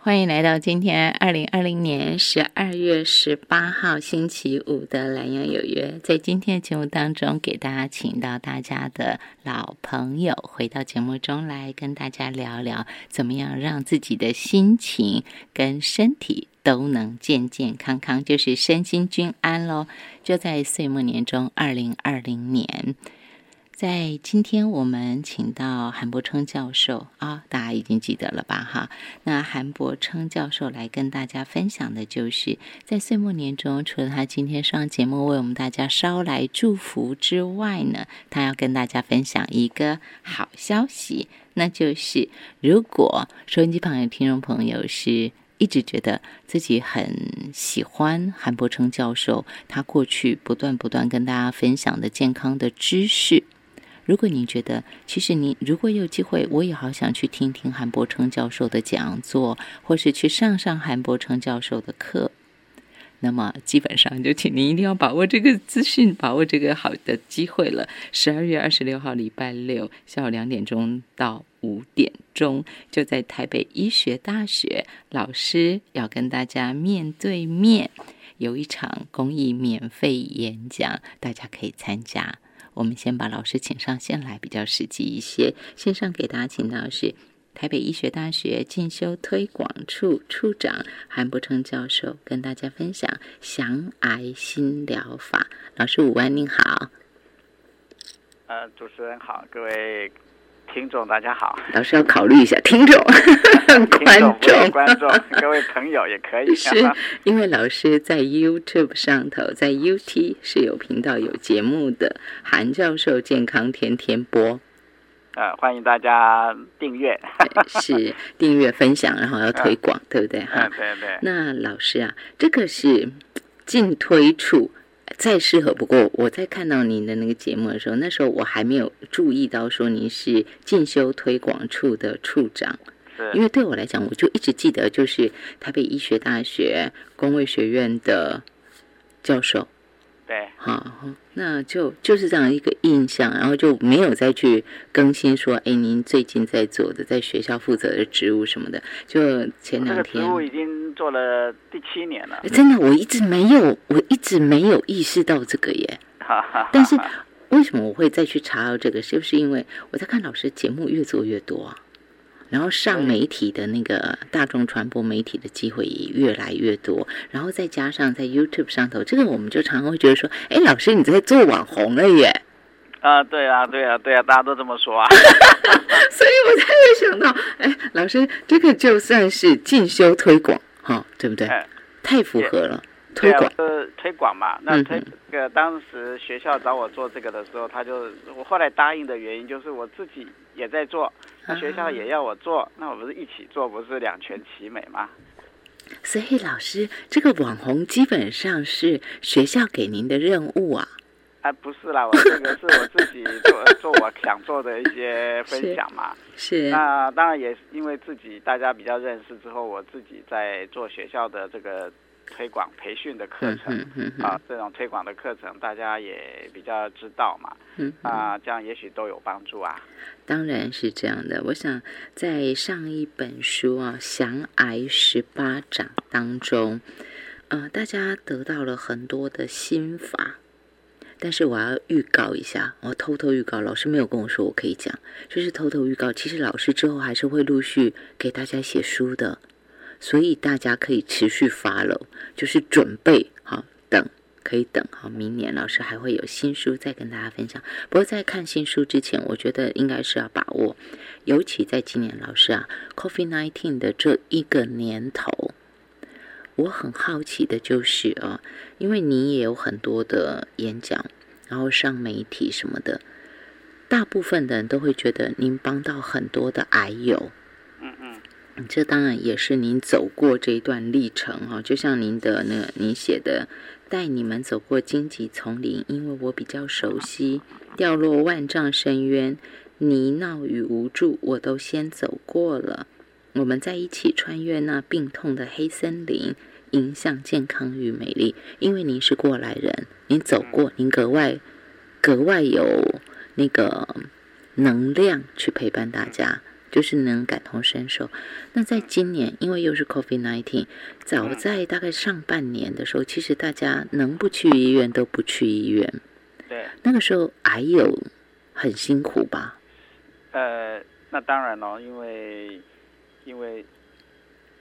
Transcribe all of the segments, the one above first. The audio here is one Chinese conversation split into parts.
欢迎来到今天二零二零年十二月十八号星期五的蓝洋有约。在今天的节目当中，给大家请到大家的老朋友回到节目中来，跟大家聊聊怎么样让自己的心情跟身体都能健健康康，就是身心均安喽。就在岁末年中，二零二零年。在今天，我们请到韩伯称教授啊，大家已经记得了吧？哈，那韩伯称教授来跟大家分享的，就是在岁末年中，除了他今天上节目为我们大家捎来祝福之外呢，他要跟大家分享一个好消息，那就是如果收音机旁的听众朋友是一直觉得自己很喜欢韩伯称教授，他过去不断不断跟大家分享的健康的知识。如果您觉得，其实你如果有机会，我也好想去听听韩伯成教授的讲座，或是去上上韩伯成教授的课，那么基本上就请您一定要把握这个资讯，把握这个好的机会了。十二月二十六号礼拜六下午两点钟到五点钟，就在台北医学大学，老师要跟大家面对面有一场公益免费演讲，大家可以参加。我们先把老师请上线来，比较实际一些。线上给大家请到是台北医学大学进修推广处处长韩伯成教授，跟大家分享降癌新疗法。老师午安，您好。呃，主持人好，各位。听众大家好，老师要考虑一下听众、观众、观众，各位朋友也可以。是因为老师在 YouTube 上头，在 UT 是有频道有节目的，韩教授健康天天播。呃，欢迎大家订阅，是订阅分享，然后要推广，对不对？哈，对对。那老师啊，这个是进推处。再适合不过，我在看到您的那个节目的时候，那时候我还没有注意到说您是进修推广处的处长，因为对我来讲，我就一直记得就是台北医学大学工卫学院的教授。对，好，那就就是这样一个印象，然后就没有再去更新说，哎，您最近在做的，在学校负责的职务什么的，就前两天，职务已经做了第七年了。真的，我一直没有，我一直没有意识到这个耶。但是为什么我会再去查到这个？是不是因为我在看老师节目越做越多啊？然后上媒体的那个大众传播媒体的机会也越来越多，然后再加上在 YouTube 上头，这个我们就常常会觉得说，哎，老师你在做网红了耶！啊，对啊，对啊，对啊，大家都这么说啊。所以我才会想到，哎，老师这个就算是进修推广哈，对不对？太符合了，推广呃推广嘛。那推这个当时学校找我做这个的时候，他就我后来答应的原因就是我自己也在做。那学校也要我做，那我不是一起做，不是两全其美吗？所以老师，这个网红基本上是学校给您的任务啊？啊，不是啦，我这个是我自己做做我想做的一些分享嘛。是。那当然也是因为自己大家比较认识之后，我自己在做学校的这个。推广培训的课程啊，这种推广的课程大家也比较知道嘛，啊，这样也许都有帮助啊。当然是这样的。我想在上一本书啊《降癌十八掌》当中，呃，大家得到了很多的心法。但是我要预告一下，我偷偷预告，老师没有跟我说我可以讲，就是偷偷预告。其实老师之后还是会陆续给大家写书的。所以大家可以持续发了，就是准备好等，可以等好明年老师还会有新书再跟大家分享。不过在看新书之前，我觉得应该是要把握，尤其在今年老师啊，Coffee Nineteen 的这一个年头，我很好奇的就是啊，因为你也有很多的演讲，然后上媒体什么的，大部分的人都会觉得您帮到很多的癌友。这当然也是您走过这一段历程哈，就像您的那个您写的，带你们走过荆棘丛林，因为我比较熟悉，掉落万丈深渊，泥淖与无助，我都先走过了。我们在一起穿越那病痛的黑森林，迎向健康与美丽。因为您是过来人，您走过，您格外格外有那个能量去陪伴大家。就是能感同身受。那在今年，因为又是 COVID nineteen，早在大概上半年的时候，其实大家能不去医院都不去医院。对。那个时候还有很辛苦吧？呃，那当然了，因为因为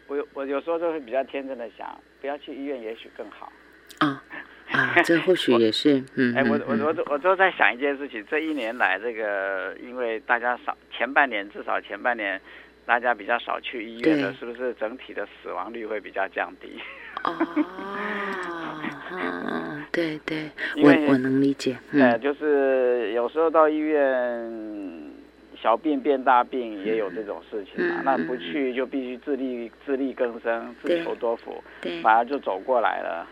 我我有时候就会比较天真的想，不要去医院，也许更好。啊。啊，这或许 也是，嗯，哎，我我我都我都在想一件事情，这一年来，这个因为大家少，前半年至少前半年，大家比较少去医院的，是不是整体的死亡率会比较降低？哦，啊，对对，我我能理解，对，就是有时候到医院，小病变大病也有这种事情嘛，那不去就必须自力自力更生，自求多福，对，反而就走过来了。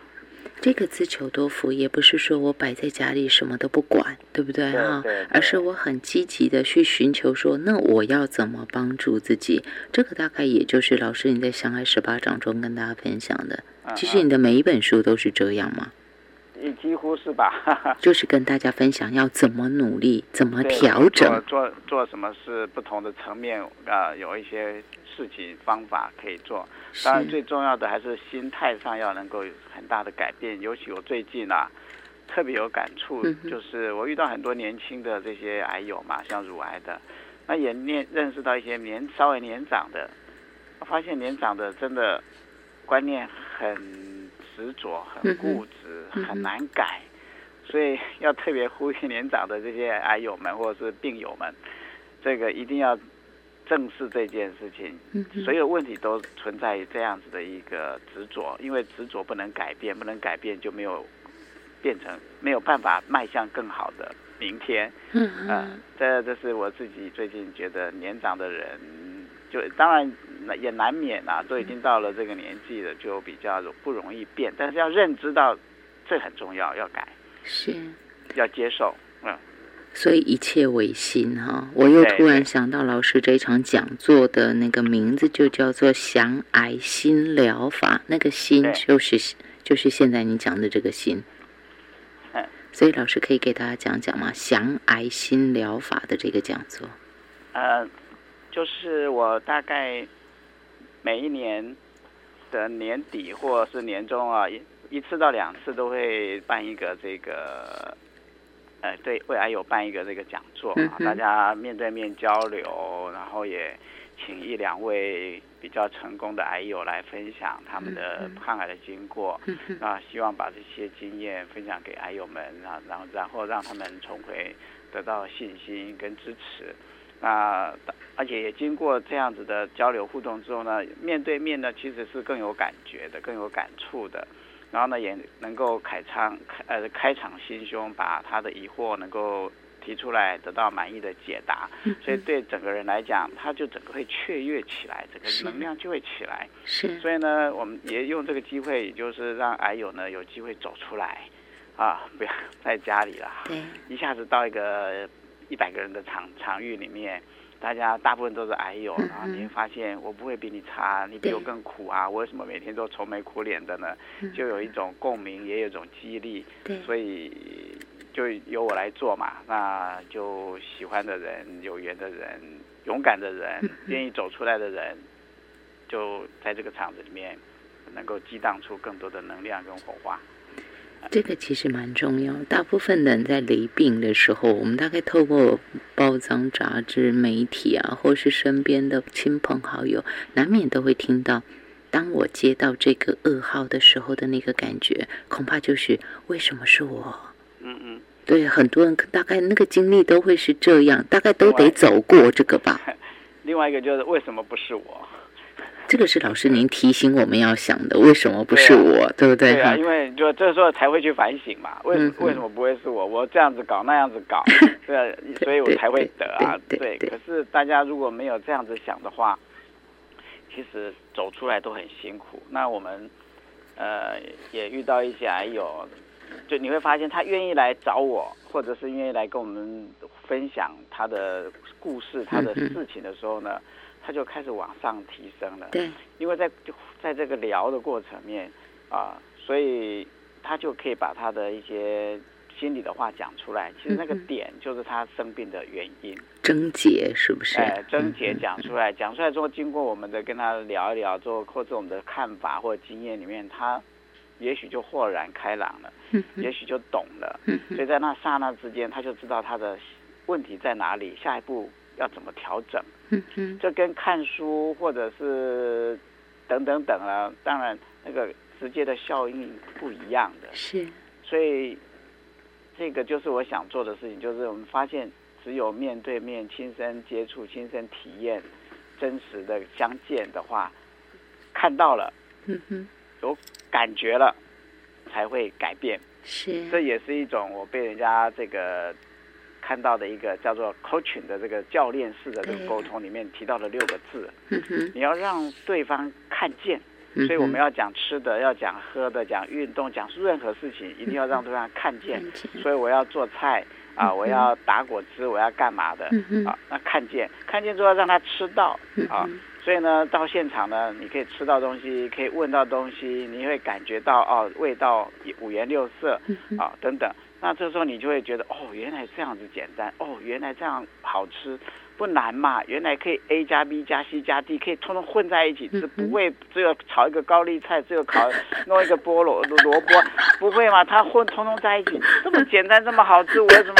这个自求多福也不是说我摆在家里什么都不管，对不对哈？而是我很积极的去寻求说，那我要怎么帮助自己？这个大概也就是老师你在《相爱十八掌》中跟大家分享的。其实你的每一本书都是这样吗？也几乎是吧。就是跟大家分享要怎么努力，怎么调整，做做什么是不同的层面啊，有一些。事情方法可以做，当然最重要的还是心态上要能够有很大的改变。尤其我最近啊，特别有感触，就是我遇到很多年轻的这些癌友嘛，像乳癌的，那也念认识到一些年稍微年长的，我发现年长的真的观念很执着、很固执、很难改，所以要特别呼吁年长的这些癌友们或者是病友们，这个一定要。正视这件事情，所有问题都存在于这样子的一个执着，因为执着不能改变，不能改变就没有变成没有办法迈向更好的明天。嗯嗯，这这是我自己最近觉得年长的人，就当然也难免啊，都已经到了这个年纪了，就比较不容易变，但是要认知到这很重要，要改，是，要接受，嗯。所以一切唯心哈，我又突然想到老师这场讲座的那个名字就叫做“降癌心疗法”，那个心就是就是现在你讲的这个心。所以老师可以给大家讲讲吗？降癌心疗法的这个讲座。呃，就是我大概每一年的年底或是年终啊，一一次到两次都会办一个这个。呃，对，未来有办一个这个讲座啊，大家面对面交流，然后也请一两位比较成功的癌友来分享他们的抗癌的经过，啊，希望把这些经验分享给癌友们，啊，然后然后让他们重回得到信心跟支持，那而且也经过这样子的交流互动之后呢，面对面呢其实是更有感觉的，更有感触的。然后呢，也能够开仓开呃开场心胸，把他的疑惑能够提出来，得到满意的解答。所以对整个人来讲，他就整个会雀跃起来，整个能量就会起来。是。所以呢，我们也用这个机会，也就是让癌友呢有机会走出来，啊，不要在家里了。对。一下子到一个一百个人的场场域里面。大家大部分都是癌友，然后你会发现我不会比你差，你比我更苦啊！我为什么每天都愁眉苦脸的呢？就有一种共鸣，也有一种激励，所以就由我来做嘛。那就喜欢的人、有缘的人、勇敢的人、愿意走出来的人，就在这个场子里面能够激荡出更多的能量跟火花。这个其实蛮重要。大部分人在离病的时候，我们大概透过报章、杂志、媒体啊，或是身边的亲朋好友，难免都会听到。当我接到这个噩耗的时候的那个感觉，恐怕就是为什么是我？嗯嗯，对，很多人大概那个经历都会是这样，大概都得走过这个吧。另外一个就是为什么不是我？这个是老师您提醒我们要想的，为什么不是我，对不对？对啊，因为就这时候才会去反省嘛，为为什么不会是我？我这样子搞，那样子搞，对，所以我才会得啊。对，可是大家如果没有这样子想的话，其实走出来都很辛苦。那我们呃也遇到一些癌友，就你会发现他愿意来找我，或者是愿意来跟我们分享他的故事、他的事情的时候呢。他就开始往上提升了，对，因为在在这个聊的过程面啊，所以他就可以把他的一些心里的话讲出来，其实那个点就是他生病的原因。症结是不是？哎，症结讲出来，讲出来之后，经过我们的跟他聊一聊，之后或者我们的看法或经验里面，他也许就豁然开朗了，也许就懂了。所以在那刹那之间，他就知道他的问题在哪里，下一步要怎么调整。嗯嗯这跟看书或者是等等等啊，当然那个直接的效应不一样的。是，所以。这个就是我想做的事情，就是我们发现，只有面对面、亲身接触、亲身体验、真实的相见的话，看到了，嗯哼，有感觉了，才会改变。是，这也是一种我被人家这个看到的一个叫做 coaching 的这个教练式的这个沟通里面提到的六个字。你要让对方看见。所以我们要讲吃的，要讲喝的，讲运动，讲任何事情，一定要让对方看见。所以我要做菜啊，我要打果汁，我要干嘛的啊？那看见，看见之后让他吃到啊。所以呢，到现场呢，你可以吃到东西，可以闻到东西，你会感觉到哦，味道五颜六色啊，等等。那这时候你就会觉得哦，原来这样子简单，哦，原来这样好吃。不难嘛，原来可以 A 加 B 加 C 加 D 可以通通混在一起，吃不会只有炒一个高丽菜，只有烤弄一个菠萝萝卜，不会嘛？它混通通在一起，这么简单，这么好吃，我为什么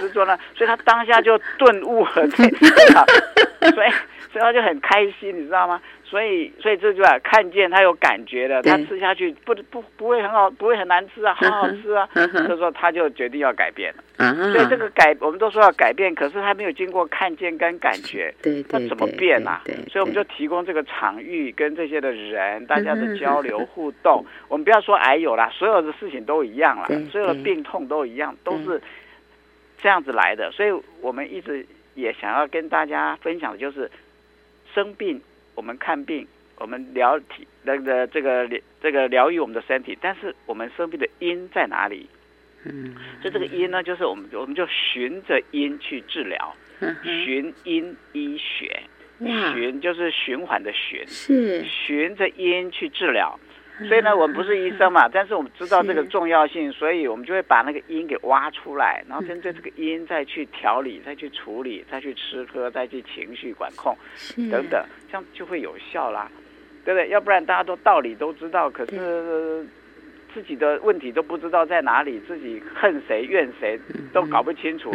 执着呢？所以他当下就顿悟了，所以所以他就很开心，你知道吗？所以，所以这句话看见他有感觉的，他吃下去不不不会很好，不会很难吃啊，好好吃啊。所以说，他就决定要改变了。所以这个改，我们都说要改变，可是他没有经过看见跟感觉，那怎么变啊？所以我们就提供这个场域跟这些的人，大家的交流互动。我们不要说癌有啦，所有的事情都一样了，所有的病痛都一样，都是这样子来的。所以我们一直也想要跟大家分享的就是生病。我们看病，我们疗体那个这个这个疗愈我们的身体，但是我们生病的因在哪里？嗯，就这个因呢，就是我们我们就循着因去治疗，循因医学，循就是循环的循，是循着因去治疗。所以呢，我们不是医生嘛，但是我们知道这个重要性，所以我们就会把那个因给挖出来，然后针对这个因再去调理、再去处理、再去吃喝、再去情绪管控等等，这样就会有效啦，对不对？要不然大家都道理都知道，可是自己的问题都不知道在哪里，自己恨谁怨谁都搞不清楚，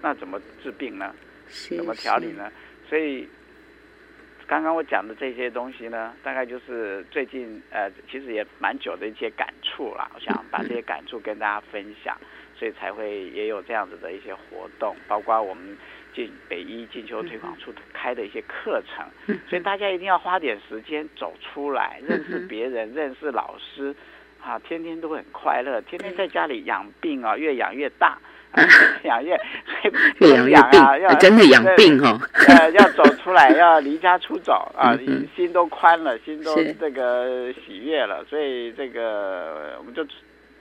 那怎么治病呢？怎么调理呢？所以。刚刚我讲的这些东西呢，大概就是最近呃，其实也蛮久的一些感触啦。我想把这些感触跟大家分享，所以才会也有这样子的一些活动，包括我们进北医进修推广处开的一些课程。所以大家一定要花点时间走出来，认识别人，认识老师，啊，天天都很快乐，天天在家里养病啊，越养越大。养越越 养越病，要真的养病哦。呃，要走出来，要离家出走啊，心都宽了，心都这个喜悦了，所以这个我们就。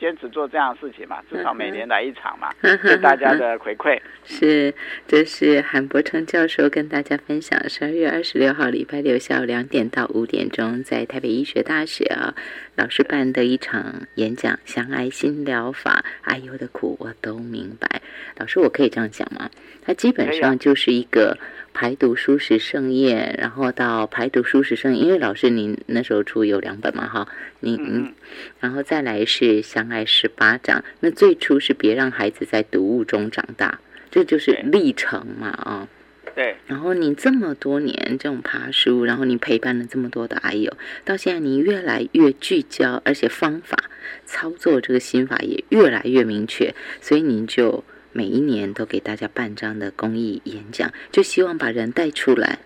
坚持做这样的事情嘛，至少每年来一场嘛，给大家的回馈。是，这是韩伯成教授跟大家分享，十二月二十六号礼拜六下午两点到五点钟，在台北医学大学啊，老师办的一场演讲，相爱新疗法，哎呦的苦我都明白。老师，我可以这样讲吗？它基本上就是一个。排毒舒适盛宴，然后到排毒舒适盛宴，因为老师您那时候出有两本嘛，哈，您，然后再来是相爱十八掌，那最初是别让孩子在毒物中长大，这就是历程嘛，啊，对，然后你这么多年这种爬书，然后你陪伴了这么多的癌友，到现在你越来越聚焦，而且方法操作这个心法也越来越明确，所以您就。每一年都给大家办这样的公益演讲，就希望把人带出来，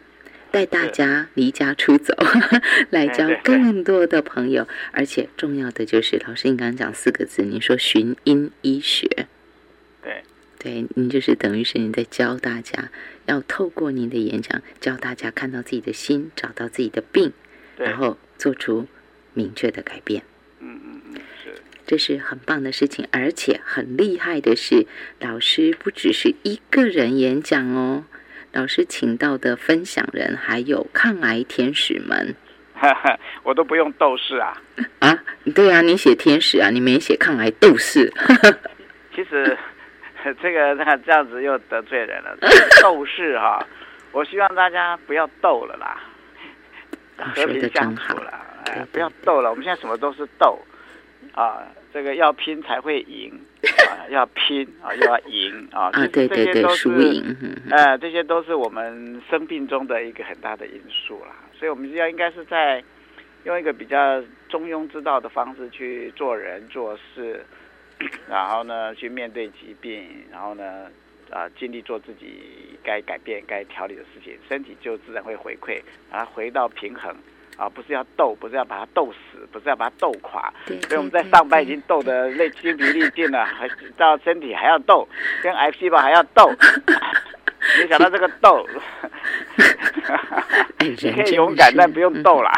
带大家离家出走，来交更多的朋友。而且重要的就是，老师你刚刚讲四个字，你说寻因医学，对，对，您就是等于是你在教大家，要透过您的演讲，教大家看到自己的心，找到自己的病，然后做出明确的改变。这是很棒的事情，而且很厉害的是，老师不只是一个人演讲哦，老师请到的分享人还有抗癌天使们。我都不用斗士啊！啊，对啊，你写天使啊，你没写抗癌斗士。其实 这个那这样子又得罪人了，斗士哈，我希望大家不要斗了啦，和平相处了，哎，不要斗了。我们现在什么都是斗啊，这个要拼才会赢 啊，要拼啊，又要赢啊，啊，对对对，输赢，呃，这些都是我们生病中的一个很大的因素啦。所以，我们要应该是在用一个比较中庸之道的方式去做人做事，然后呢，去面对疾病，然后呢，啊，尽力做自己该改变、该调理的事情，身体就自然会回馈，然后回到平衡。啊，不是要斗，不是要把它斗死，不是要把它斗垮。所以我们在上班已经斗得累筋疲力尽了，还到身体还要斗，跟癌细胞还要斗。没想到这个斗，你可以勇敢，但不用斗了。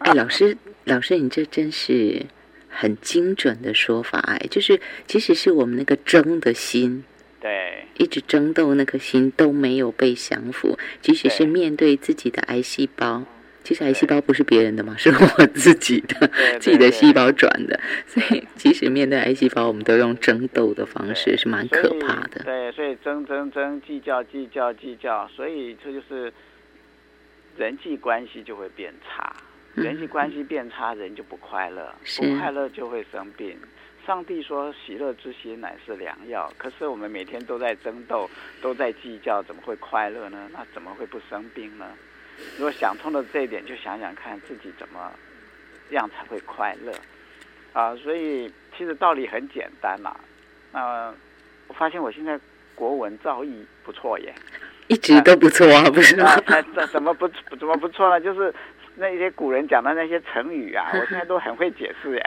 哎，老师，老师，你这真是很精准的说法哎，就是即使是我们那个争的心，对，一直争斗那颗心都没有被降服，即使是面对自己的癌细胞。其实癌细胞不是别人的嘛，是我自己的，自己的细胞转的。所以，即使面对癌细胞，我们都用争斗的方式，是蛮可怕的。对，所以争争争，计较计较计较，所以这就是人际关系就会变差。人际关系变差，人就不快乐，不快乐就会生病。上帝说：“喜乐之心乃是良药。”可是我们每天都在争斗，都在计较，怎么会快乐呢？那怎么会不生病呢？如果想通了这一点，就想想看自己怎么样才会快乐啊！所以其实道理很简单啦。那我发现我现在国文造诣不错耶，一直都不错啊，不是吗？怎怎么不怎么不错呢？就是那些古人讲的那些成语啊，我现在都很会解释耶，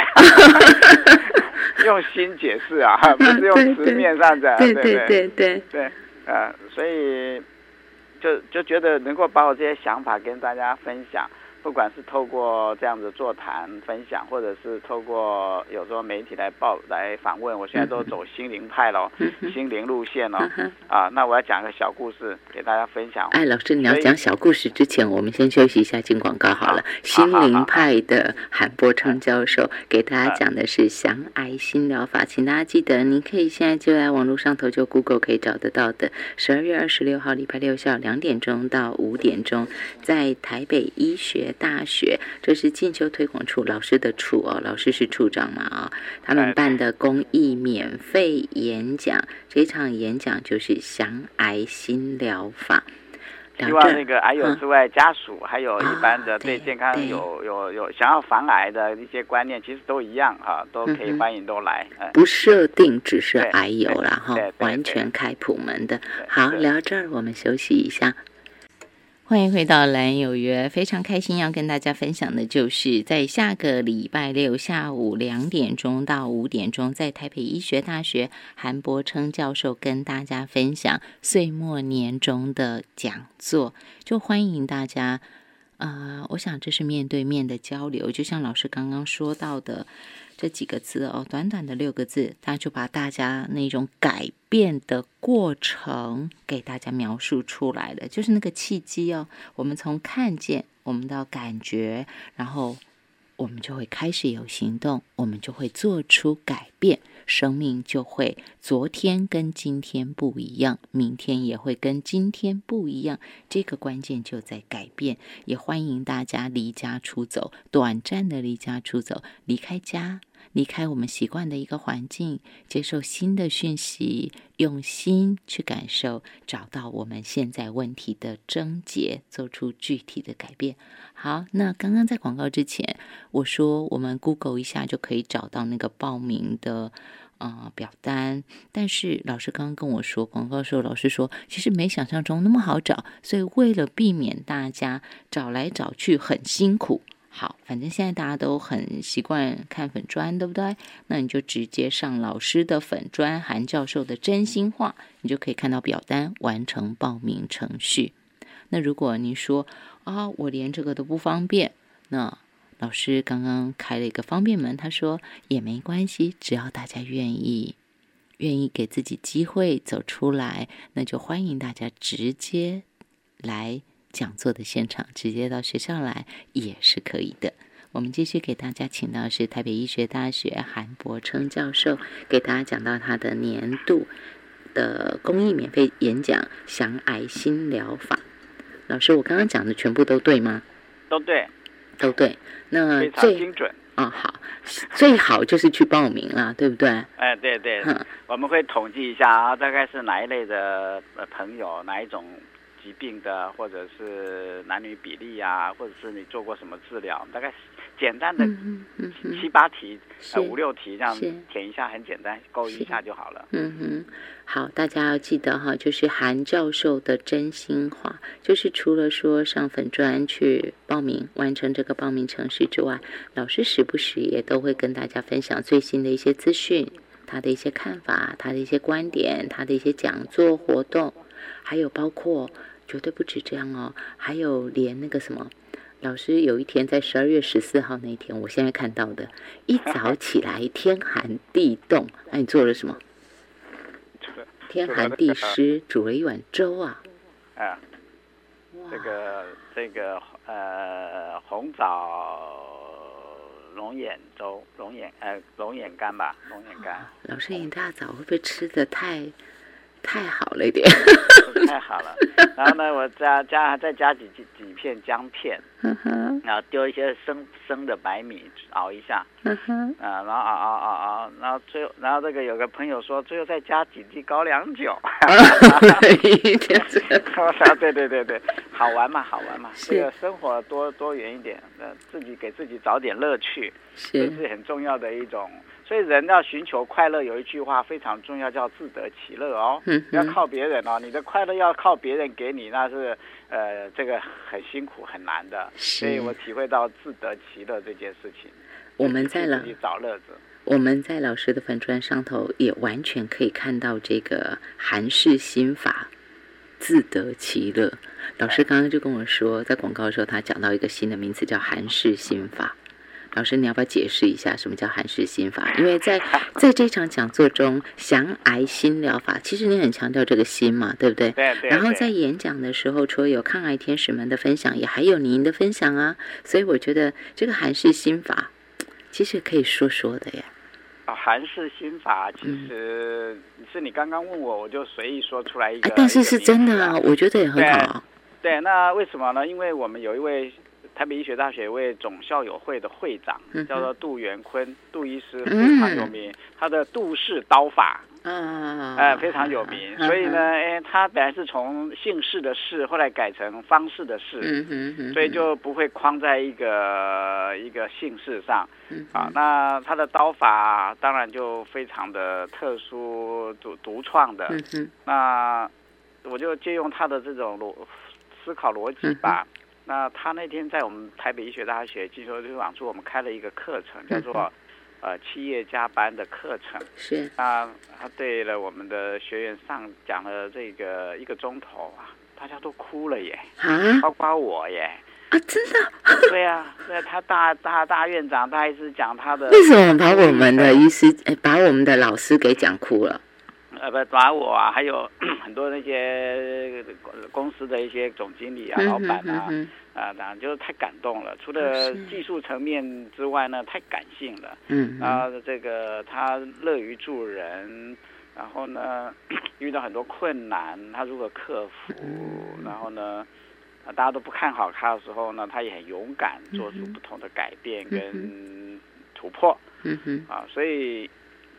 用心解释啊，不是用词面上的，对对对对对，呃，所以。就就觉得能够把我这些想法跟大家分享。不管是透过这样子座谈分享，或者是透过有时候媒体来报来访问，我现在都走心灵派喽，心灵路线喽。啊，那我要讲个小故事给大家分享。哎，老师，你要讲小故事之前，我们先休息一下，进广告好了。心灵派的韩波昌教授给大家讲的是降癌心疗法，请大家记得，您可以现在就在网络上头就 Google 可以找得到的。十二月二十六号礼拜六下午两点钟到五点钟，在台北医学。大学，这是进修推广处老师的处哦，老师是处长嘛啊，他们办的公益免费演讲，这场演讲就是降癌新疗法。希望那个癌友之外家属，还有一般的对健康有有有想要防癌的一些观念，其实都一样啊，都可以欢迎都来。不设定只是癌友了哈，完全开普门的。好，聊这儿我们休息一下。欢迎回到蓝有约，非常开心要跟大家分享的，就是在下个礼拜六下午两点钟到五点钟，在台北医学大学韩伯称教授跟大家分享岁末年终的讲座，就欢迎大家。啊，我想这是面对面的交流，就像老师刚刚说到的这几个字哦，短短的六个字，他就把大家那种改变的过程给大家描述出来了，就是那个契机哦。我们从看见，我们到感觉，然后我们就会开始有行动，我们就会做出改变。生命就会昨天跟今天不一样，明天也会跟今天不一样。这个关键就在改变。也欢迎大家离家出走，短暂的离家出走，离开家，离开我们习惯的一个环境，接受新的讯息，用心去感受，找到我们现在问题的症结，做出具体的改变。好，那刚刚在广告之前，我说我们 Google 一下就可以找到那个报名的。啊，表单，但是老师刚刚跟我说广告时候，老师说其实没想象中那么好找，所以为了避免大家找来找去很辛苦，好，反正现在大家都很习惯看粉砖，对不对？那你就直接上老师的粉砖，韩教授的真心话，你就可以看到表单，完成报名程序。那如果你说啊，我连这个都不方便，那。老师刚刚开了一个方便门，他说也没关系，只要大家愿意，愿意给自己机会走出来，那就欢迎大家直接来讲座的现场，直接到学校来也是可以的。我们继续给大家请到是台北医学大学韩伯称教授，给大家讲到他的年度的公益免费演讲——降癌新疗法。老师，我刚刚讲的全部都对吗？都对，都对。那非常精准。哦，好，最好就是去报名了，对不对？哎，对对，我们会统计一下啊，大概是哪一类的朋友，哪一种疾病的，或者是男女比例啊，或者是你做过什么治疗，大概。简单的七八题，呃五六题这样填一下，很简单，勾一下就好了。嗯哼，好，大家要记得哈，就是韩教授的真心话，就是除了说上粉专去报名完成这个报名程序之外，老师时不时也都会跟大家分享最新的一些资讯，他的一些看法，他的一些观点，他的一些讲座活动，还有包括绝对不止这样哦，还有连那个什么。老师有一天在十二月十四号那一天，我现在看到的，一早起来天寒地冻，那 你做了什么？天寒地湿，煮了一碗粥啊。啊，这个这个呃红枣龙眼粥，龙眼呃龙眼干吧，龙眼干。老师一大早会不会吃的太？太好了一点，太好了。然后呢，我加加再加几几几片姜片，然后丢一些生生的白米熬一下，啊，然后熬熬熬熬，然后最后，然后这个有个朋友说，最后再加几滴高粱酒。我想，对 对对对，好玩嘛，好玩嘛，这个生活多多元一点，那自己给自己找点乐趣，这是很重要的一种。所以人要寻求快乐，有一句话非常重要，叫自得其乐哦。嗯，要靠别人哦，你的快乐要靠别人给你，那是呃，这个很辛苦很难的。所以我体会到自得其乐这件事情。我们在了找乐子。我们在老师的粉砖上头也完全可以看到这个韩式心法，自得其乐。老师刚刚就跟我说，在广告的时候他讲到一个新的名词，叫韩式心法。老师，你要不要解释一下什么叫韩式心法？因为在 在这场讲座中，降癌心疗法，其实你很强调这个心嘛，对不对？对对。然后在演讲的时候，除了有抗癌天使们的分享，也还有您的分享啊。所以我觉得这个韩式心法，其实可以说说的呀。啊，韩式心法其实是你刚刚问我，我就随意说出来一个。但是是真的啊，我觉得也很好。对，那为什么呢？因为我们有一位。台北医学大学一位总校友会的会长叫做杜元坤，杜医师非常有名，他的杜氏刀法，嗯，哎，非常有名。所以呢，哎，他本来是从姓氏的氏，后来改成方式的氏，嗯所以就不会框在一个一个姓氏上。啊，那他的刀法当然就非常的特殊、独独创的。嗯那我就借用他的这种逻思考逻辑吧。那他那天在我们台北医学大学进修推广处，我们开了一个课程，叫做呃企业加班的课程。是。啊他对了我们的学员上讲了这个一个钟头啊，大家都哭了耶，啊，包括我耶。啊，真的？对啊，对他大大大院长，他一直讲他的。为什么把我们的医师，把我们的老师给讲哭了？呃，不，把我啊，还有 很多那些公司的一些总经理啊、老板啊，啊，当然就是太感动了。除了技术层面之外呢，太感性了。嗯，然后这个他乐于助人，然后呢，遇到很多困难，他如何克服？然后呢，大家都不看好他的时候呢，他也很勇敢，做出不同的改变跟突破。嗯哼，啊，所以。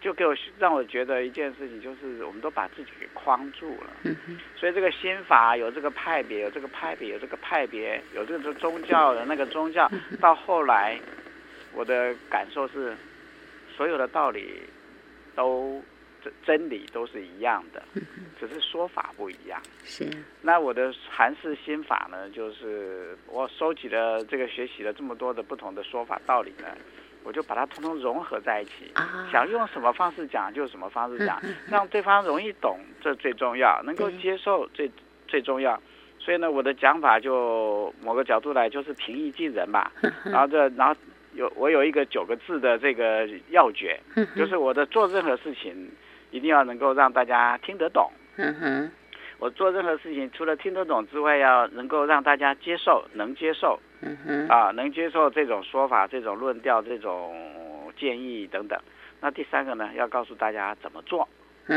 就给我让我觉得一件事情，就是我们都把自己给框住了。所以这个心法有这个派别，有这个派别，有这个派别，有这个宗教的那个宗教。到后来，我的感受是，所有的道理都真真理都是一样的，只是说法不一样。是。那我的韩式心法呢，就是我收集了这个学习了这么多的不同的说法道理呢。我就把它通通融合在一起，想用什么方式讲就什么方式讲，让对方容易懂，这最重要，能够接受最最重要。所以呢，我的讲法就某个角度来就是平易近人吧。然后这，然后有我有一个九个字的这个要诀，就是我的做任何事情一定要能够让大家听得懂。我做任何事情除了听得懂之外，要能够让大家接受，能接受。嗯哼，啊，能接受这种说法、这种论调、这种建议等等。那第三个呢，要告诉大家怎么做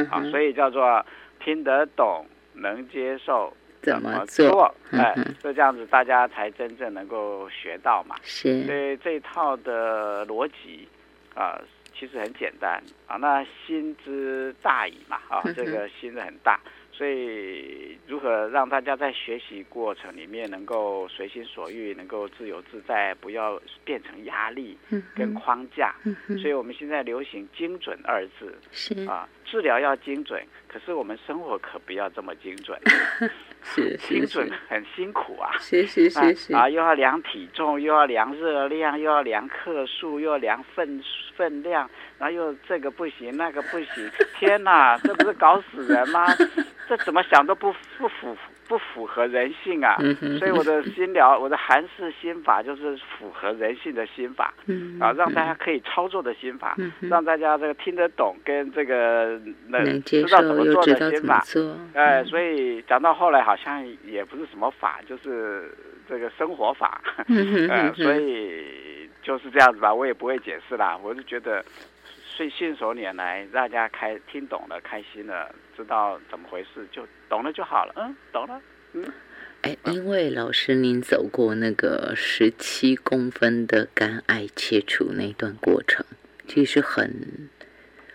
啊，所以叫做听得懂、能接受。怎么做？哎，就这样子，大家才真正能够学到嘛。是，所以这一套的逻辑啊，其实很简单啊。那心之大矣嘛，啊，这个心很大。所以，如何让大家在学习过程里面能够随心所欲，能够自由自在，不要变成压力跟框架？所以我们现在流行“精准”二字，是啊，治疗要精准，可是我们生活可不要这么精准。是精准很辛苦啊！是是是是啊，又要量体重，又要量热量，又要量克数，又要量分分量，然后又这个不行，那个不行，天哪，这不是搞死人吗？这怎么想都不不符不符合人性啊！所以我的心疗，我的韩式心法就是符合人性的心法，啊，让大家可以操作的心法，让大家这个听得懂跟这个能知道怎么做的心法。哎，所以讲到后来好像也不是什么法，就是这个生活法。呃，所以就是这样子吧，我也不会解释啦，我就觉得。所信手拈来，大家开听懂了，开心了，知道怎么回事，就懂了就好了。嗯，懂了。嗯，哎，因为老师您走过那个十七公分的肝癌切除那段过程，其实很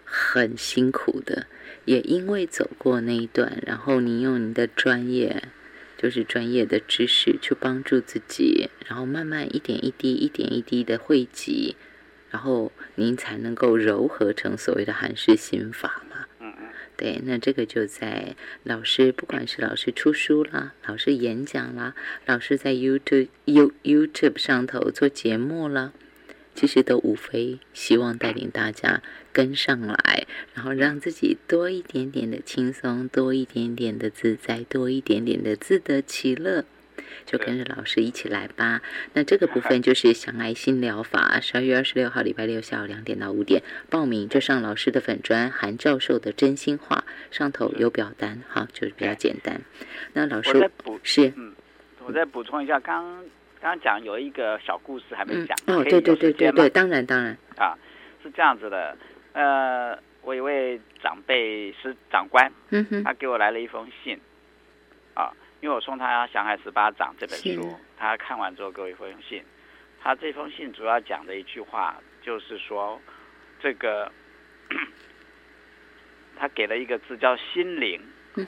很辛苦的。也因为走过那一段，然后您用您的专业，就是专业的知识去帮助自己，然后慢慢一点一滴，一点一滴的汇集。然后您才能够糅合成所谓的韩式心法嘛？嗯嗯。对，那这个就在老师，不管是老师出书啦，老师演讲啦，老师在 YouTube You YouTube 上头做节目啦，其实都无非希望带领大家跟上来，然后让自己多一点点的轻松，多一点点的自在，多一点点的自得其乐。就跟着老师一起来吧。那这个部分就是想爱心疗法，十二月二十六号礼拜六下午两点到五点报名，就上老师的粉砖韩教授的真心话，上头有表单，哈，就是比较简单。那老师是，嗯，我再补充一下，刚刚刚讲有一个小故事还没讲，哦，对对对对对，当然当然啊，是这样子的，呃，我一位长辈是长官，嗯哼，他给我来了一封信，啊。因为我送他《降海十八掌》这本书，他看完之后给我一封信。他这封信主要讲的一句话就是说，这个 他给了一个字叫“心灵”，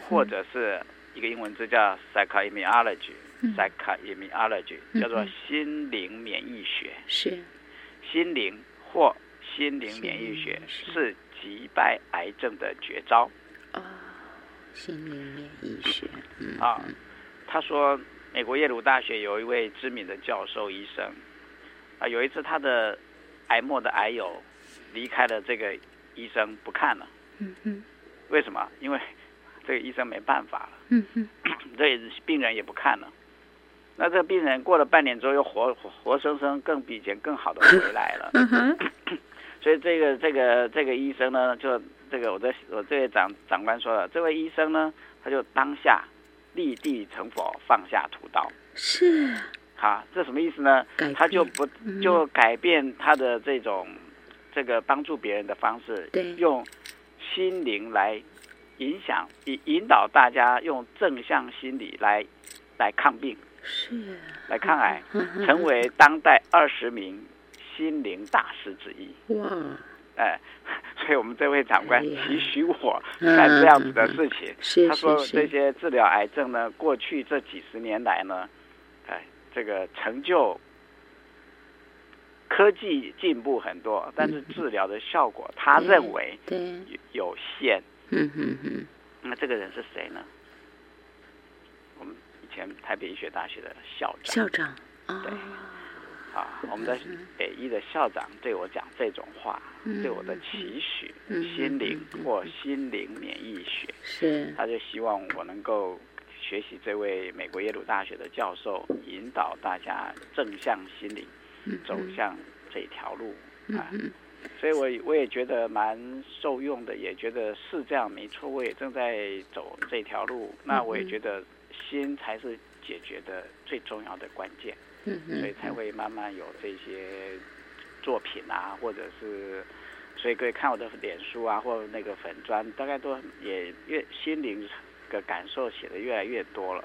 或者是一个英文字叫 “psychology”，“psychology” 叫做心灵免疫学。是。心灵或心灵免疫学是。击败癌症的绝招。心灵免疫学啊，他说，美国耶鲁大学有一位知名的教授医生啊，有一次他的癌末的癌友离开了这个医生不看了，嗯嗯，为什么？因为这个医生没办法了，嗯哼，这病人也不看了。那这个病人过了半年之后又活活生生更比以前更好的回来了，所以这个这个这个医生呢就。这个我的我这位长长官说了，这位医生呢，他就当下立地成佛，放下屠刀。是，好，这什么意思呢？他就不就改变他的这种这个帮助别人的方式，用心灵来影响引引导大家用正向心理来来抗病，是，来抗癌，成为当代二十名心灵大师之一。哇！哎，所以我们这位长官提许我干这样子的事情。他说这些治疗癌症呢，过去这几十年来呢，哎，这个成就科技进步很多，但是治疗的效果，他认为有限。嗯嗯嗯。那这个人是谁呢？前台北医学大学的校长。校长。对。啊，我们的北医的校长对我讲这种话，对我的期许，心灵或心灵免疫学，是，他就希望我能够学习这位美国耶鲁大学的教授，引导大家正向心理，走向这条路啊。所以，我我也觉得蛮受用的，也觉得是这样没错。我也正在走这条路，那我也觉得心才是解决的最重要的关键。嗯嗯，所以才会慢慢有这些作品啊，或者是，所以各位看我的脸书啊，或者那个粉砖，大概都也越心灵的感受写的越来越多了，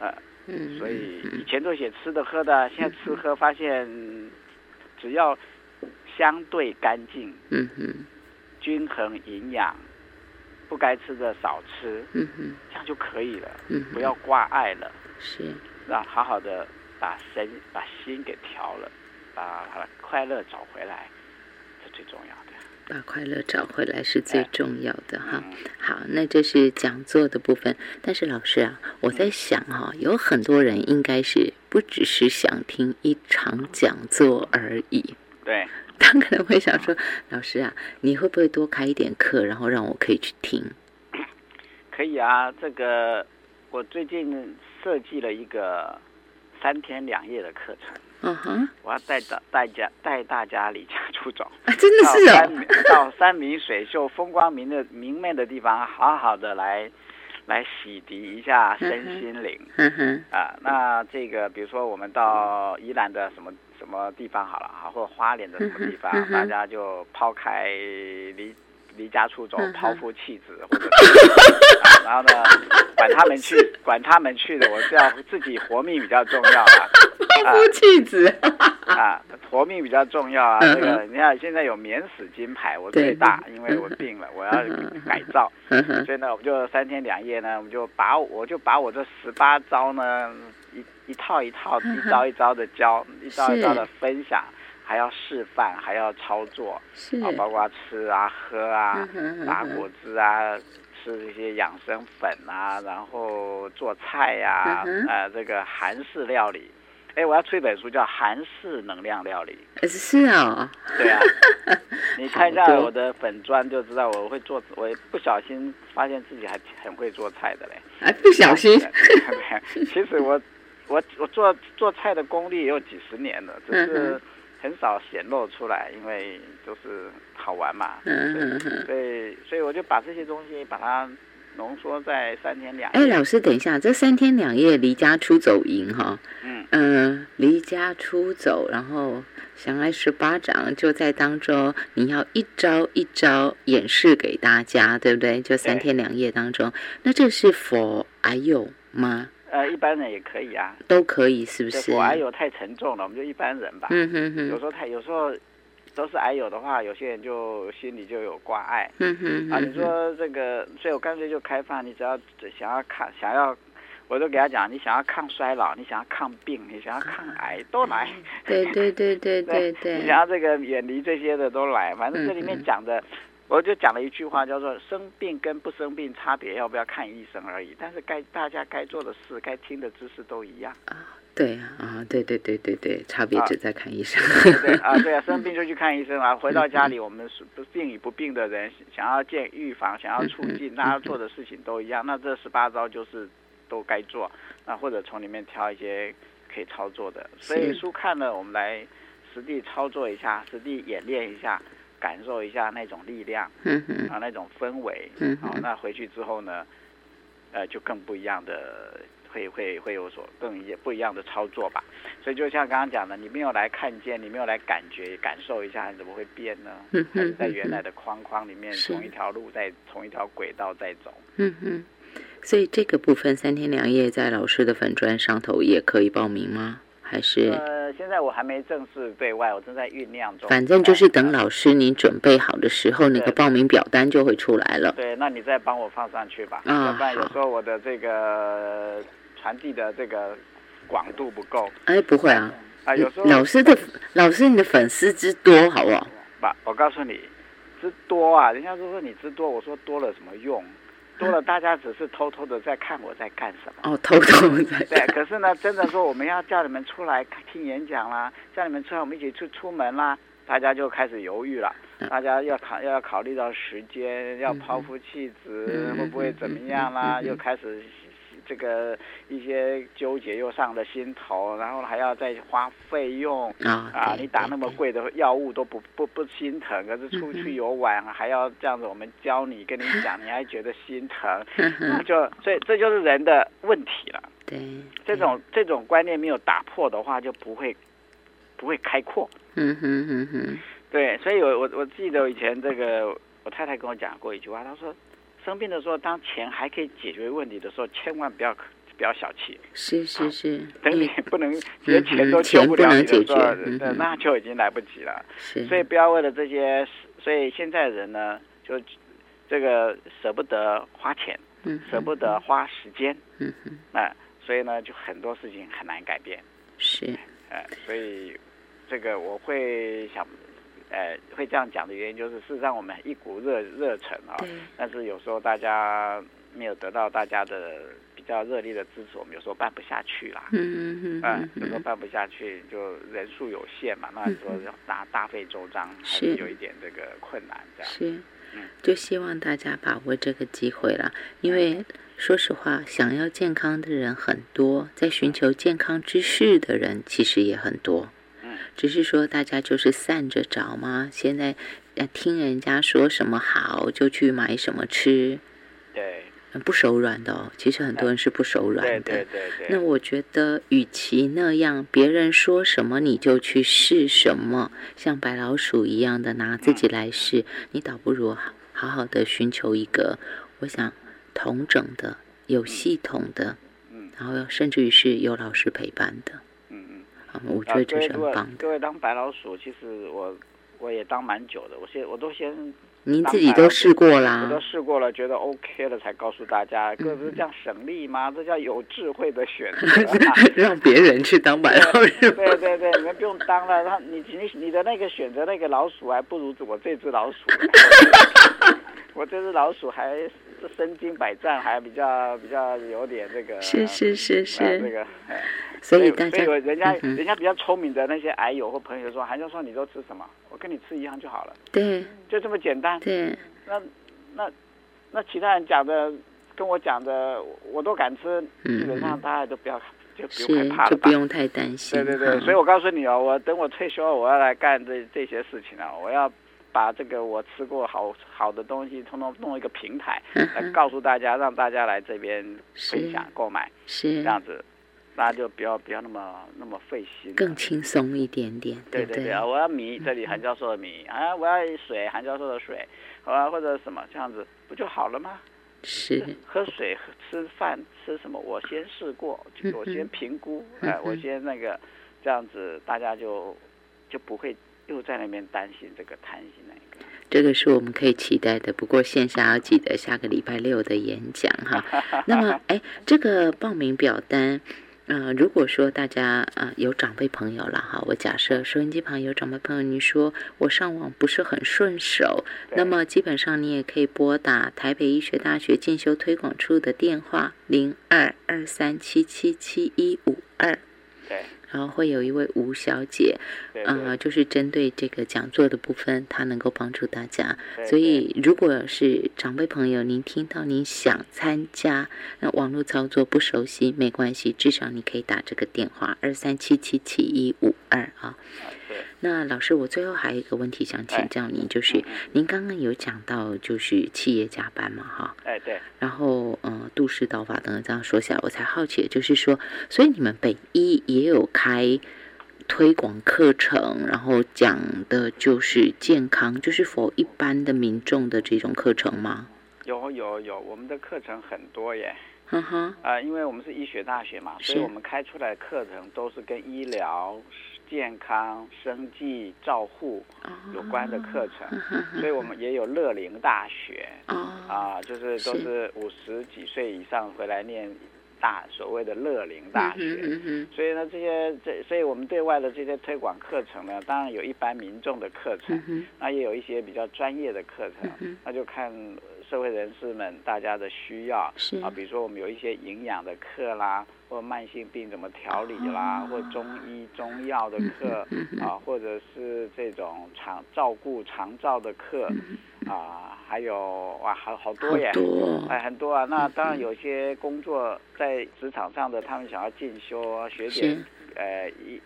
呃，嗯，所以以前都写吃的喝的，现在吃喝发现只要相对干净，嗯嗯，均衡营养，不该吃的少吃，嗯哼，这样就可以了，嗯，不要挂碍了，是，让好好的。把身把心给调了，把快乐找回来，是最重要的。把快乐找回来是最重要的哈。好，那这是讲座的部分。但是老师啊，我在想哈，有很多人应该是不只是想听一场讲座而已。对，他可能会想说，老师啊，你会不会多开一点课，然后让我可以去听？可以啊，这个我最近设计了一个。三天两夜的课程，嗯哼，我要带大大家带大家离家出走，啊，真的是哦，到山明水秀、风光明的明媚的地方，好好的来来洗涤一下身心灵，嗯哼，啊，那这个比如说我们到宜兰的什么什么地方好了啊，或者花莲的什么地方，大家就抛开离。离家出走，抛夫弃子，或者，然后呢，管他们去，管他们去的，我是要自己活命比较重要啊。抛夫弃子。啊，活命比较重要啊。这个你看，现在有免死金牌，我最大，因为我病了，我要改造，所以呢，我们就三天两夜呢，我们就把我就把我这十八招呢，一一套一套，一招一招的教，一招一招的分享。还要示范，还要操作，啊，包括吃啊、喝啊、打果汁啊、吃这些养生粉啊，然后做菜呀，呃，这个韩式料理。哎，我要出一本书，叫《韩式能量料理》。是啊，对啊，你看一下我的粉砖就知道，我会做，我不小心发现自己还很会做菜的嘞。还不小心？其实我我我做做菜的功力也有几十年了，只是。很少显露出来，因为就是好玩嘛。嗯所以，所以我就把这些东西把它浓缩在三天两夜。哎，老师，等一下，这三天两夜离家出走营哈。嗯。嗯，离家出走，然后降来十八掌就在当中，你要一招一招演示给大家，对不对？就三天两夜当中，那这是否还有吗？呃，一般人也可以啊，都可以，是不是？我还有太沉重了，我们就一般人吧。嗯哼哼。有时候太，有时候都是癌友的话，有些人就心里就有挂碍。嗯哼。啊，你说这个，所以我干脆就开放，你只要想要看，想要，我都给他讲，你想要抗衰老，你想要抗病，你想要抗癌，都来。对对对对对对。你想要这个远离这些的都来，反正这里面讲的。我就讲了一句话，叫做“生病跟不生病差别要不要看医生而已”，但是该大家该做的事、该听的知识都一样啊。对啊，啊，对对对对对，差别只在看医生。对啊，对啊，生病就去看医生啊。回到家里，我们是不病与不病的人，想要见预防、想要促进，大家做的事情都一样。那这十八招就是都该做，那或者从里面挑一些可以操作的。所以书看了，我们来实地操作一下，实地演练一下。感受一下那种力量，啊，那种氛围，好，那回去之后呢，呃，就更不一样的，会会会有所更也不一样的操作吧。所以就像刚刚讲的，你没有来看见，你没有来感觉、感受一下，你怎么会变呢？还是在原来的框框里面，同一条路在同一条轨道在走。嗯嗯，所以这个部分三天两夜在老师的粉砖上头也可以报名吗？还是呃，现在我还没正式对外，我正在酝酿中。反正就是等老师你准备好的时候，那个报名表单就会出来了。对，那你再帮我放上去吧。啊，不然有时候我的这个传递的这个广度不够。哎，不会啊。啊，有时候老师的老师，你的粉丝之多，好不好？不，我告诉你，之多啊！人家都说你之多，我说多了什么用？多了，大家只是偷偷的在看我在干什么。哦，偷偷在。对，可是呢，真的说我们要叫你们出来听演讲啦，叫你们出来，我们一起出出门啦，大家就开始犹豫了。大家要考要考虑到时间，要抛夫弃子，会不会怎么样啦？又开始。这个一些纠结又上了心头，然后还要再花费用啊！啊，你打那么贵的药物都不不不心疼，可是出去游玩还要这样子，我们教你跟你讲，你还觉得心疼，那就所以这就是人的问题了。对，这种这种观念没有打破的话，就不会不会开阔。嗯哼哼哼。对，所以我我我记得以前这个我太太跟我讲过一句话，她说生病的时候，当钱还可以解决问题的时候，千万不要不要小气。是是是。等你不能 连钱都救不了你的时候，那就已经来不及了。是。所以不要为了这些，所以现在人呢，就这个舍不得花钱，舍不得花时间，嗯哼。那所以呢，就很多事情很难改变。是。呃，所以这个我会想。呃，会这样讲的原因就是，事实上我们一股热热忱啊，但是有时候大家没有得到大家的比较热烈的支持，我们有时候办不下去啦。嗯嗯嗯。有时候办不下去，就人数有限嘛，那你说要大大费周章，还是有一点这个困难这样。是。就希望大家把握这个机会了，因为说实话，想要健康的人很多，在寻求健康知识的人其实也很多。只是说大家就是散着找吗？现在听人家说什么好就去买什么吃，对，不手软的哦。其实很多人是不手软的。对对对。那我觉得，与其那样，别人说什么你就去试什么，像白老鼠一样的拿自己来试，你倒不如好好的寻求一个，我想同整的、有系统的，嗯，然后甚至于是有老师陪伴的。我觉得这是很棒各位当白老鼠，其实我我也当蛮久的。我先我都先，您自己都试过啦，我都试过了，觉得 OK 了才告诉大家。这不是这样省力吗？这叫有智慧的选择，让别人去当白老鼠。对对对，你们不用当了。让你你你的那个选择那个老鼠，还不如我这只老鼠。我这只老鼠还身经百战，还比较比较有点这个。是是是是。这个。所以大家，所以人家人家比较聪明的那些癌友或朋友说，韩教授你都吃什么？我跟你吃一样就好了。对，就这么简单。对，那那那其他人讲的，跟我讲的，我都敢吃，基本上大家都不要就不用害怕了就不用太担心。对对对，所以我告诉你哦，我等我退休，我要来干这这些事情啊，我要把这个我吃过好好的东西，通通弄一个平台来告诉大家，让大家来这边分享购买，是这样子。大家就不要不要那么那么费心，更轻松一点点。对对对啊，我要米，这里韩教授的米啊，我要水，韩教授的水，啊或者什么这样子不就好了吗？是。喝水、吃饭、吃什么，我先试过，我先评估，哎，我先那个，这样子大家就就不会又在那边担心这个贪心那个。这个是我们可以期待的，不过线下要记得下个礼拜六的演讲哈。那么，哎，这个报名表单。呃，如果说大家呃有长辈朋友了哈，我假设收音机旁有长辈朋友，你说我上网不是很顺手，那么基本上你也可以拨打台北医学大学进修推广处的电话零二二三七七七一五二。对。然后会有一位吴小姐，呃，就是针对这个讲座的部分，她能够帮助大家。所以，如果是长辈朋友，您听到您想参加，那网络操作不熟悉没关系，至少你可以打这个电话二三七七七一五二啊。那老师，我最后还有一个问题想请教您，就是您刚刚有讲到就是企业加班嘛，哈？哎，对。然后，嗯，杜氏道法等等这样说下来，我才好奇，就是说，所以你们北医也有开推广课程，然后讲的就是健康，就是否一般的民众的这种课程吗？有有有，我们的课程很多耶。嗯哼。啊，因为我们是医学大学嘛，所以我们开出来的课程都是跟医疗。健康、生计、照护有关的课程，所以我们也有乐龄大学啊，就是都是五十几岁以上回来念大所谓的乐龄大学。所以呢，这些这，所以我们对外的这些推广课程呢，当然有一般民众的课程，那也有一些比较专业的课程，那就看社会人士们大家的需要啊，比如说我们有一些营养的课啦。或慢性病怎么调理啦，或中医中药的课啊，或者是这种长照顾长照的课啊，还有哇，好好多耶，哎，很多啊。那当然有些工作在职场上的，他们想要进修学点呃一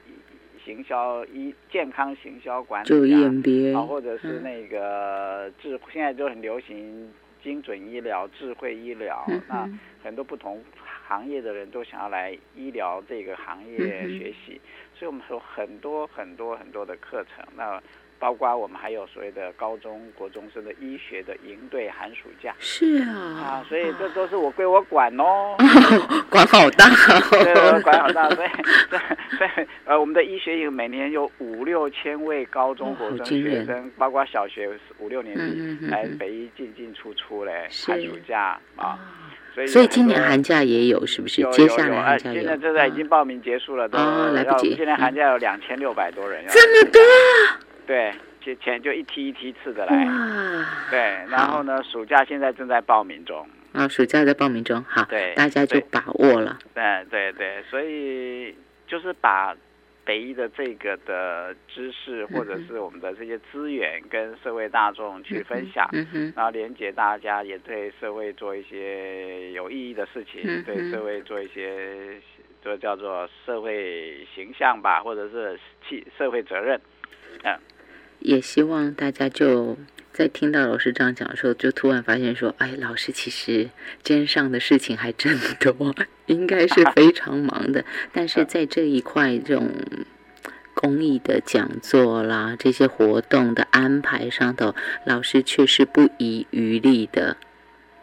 行销医健康行销管理啊，或者是那个智现在就很流行精准医疗、智慧医疗，那很多不同。行业的人都想要来医疗这个行业学习，所以我们有很多很多很多的课程。那包括我们还有所谓的高中国中生的医学的营队寒暑假，是啊，啊，所以这都是我归我管哦，管好大，对，管好大，所以 所以呃，我们的医学营每年有五六千位高中国中学生，包括小学五六年级来北医进进出出嘞，寒暑假啊，所以今年寒假也有是不是？接下来寒假有，现在正在已经报名结束了，都来不及。今年寒假有两千六百多人，这么多。对，前前就一梯一梯次的来，对，然后呢，暑假现在正在报名中，啊，暑假在报名中，好，对，大家就把握了，对对对，所以就是把北医的这个的知识或者是我们的这些资源跟社会大众去分享，然后连接大家也对社会做一些有意义的事情，对社会做一些就叫做社会形象吧，或者是企社会责任，嗯。也希望大家就在听到老师这样讲的时候，就突然发现说：“哎，老师其实肩上的事情还真多，应该是 非常忙的。但是在这一块这种公益的讲座啦，这些活动的安排上头，老师却是不遗余力的。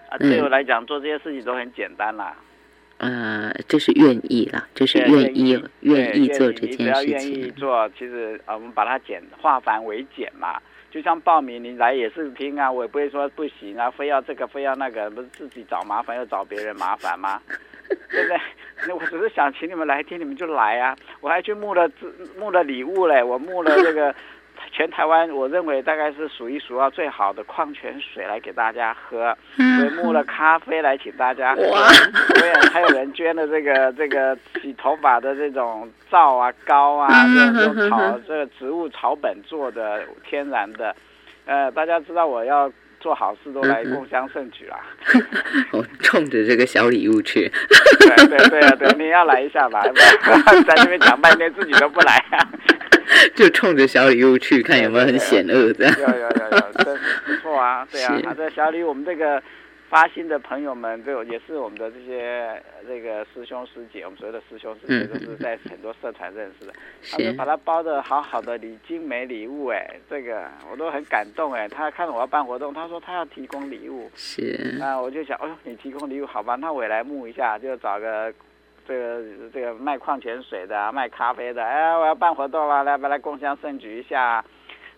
啊，对我来讲，做这些事情都很简单啦。呃，就是愿意了，就是愿意愿意做这件事情。只要愿意做，其实啊，我们把它简化繁为简嘛。就像报名，你来也是听啊，我也不会说不行啊，非要这个非要那个，不是自己找麻烦又找别人麻烦吗？对不对？那我只是想请你们来听，你们就来啊！我还去募了募了礼物嘞，我募了这个。全台湾，我认为大概是数一数二最好的矿泉水来给大家喝，所以募了咖啡来请大家喝，对，还有人捐了这个这个洗头发的这种皂啊膏啊，这种草这个植物草本做的天然的，呃，大家知道我要做好事都来共襄盛举啦。我冲着这个小礼物去。对对对啊，对，你要来一下吧，在那边讲半天自己都不来啊。就冲着小礼物去看有没有很险恶的，有有有有，真 不错啊！对啊，这小礼我们这个发心的朋友们，对也是我们的这些这个师兄师姐，我们所有的师兄师姐都是在很多社团认识的，他们把它包的好好的礼精美礼物，哎，这个我都很感动哎。他看我要办活动，他说他要提供礼物，是，那我就想，哎呦，你提供礼物好吧？那我也来募一下，就找个。这个这个卖矿泉水的，卖咖啡的，哎，我要办活动了，来把它共享盛举一下？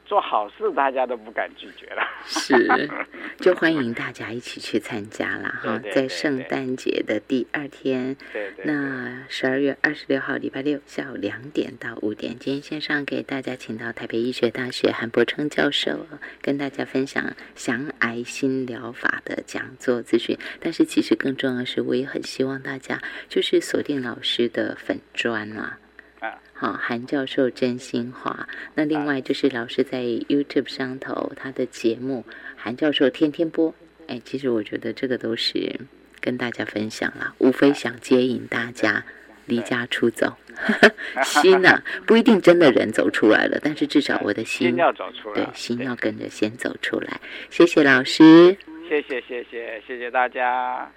做好事，大家都不敢拒绝了。是，就欢迎大家一起去参加了哈，在圣诞节的第二天，对对，那十二月二十六号礼拜六下午两点到五点，今天线上给大家请到台北医学大学韩伯称教授，跟大家分享降癌新疗法的讲座资讯。但是其实更重要的是，我也很希望大家就是锁定老师的粉砖啊。好，韩教授真心话。那另外就是老师在 YouTube 上头他的节目，韩教授天天播。哎，其实我觉得这个都是跟大家分享了，无非想接引大家离家出走。心呐，不一定真的人走出来了，但是至少我的心要走出来，对，心要跟着先走出来。谢谢老师，谢谢谢谢谢谢大家。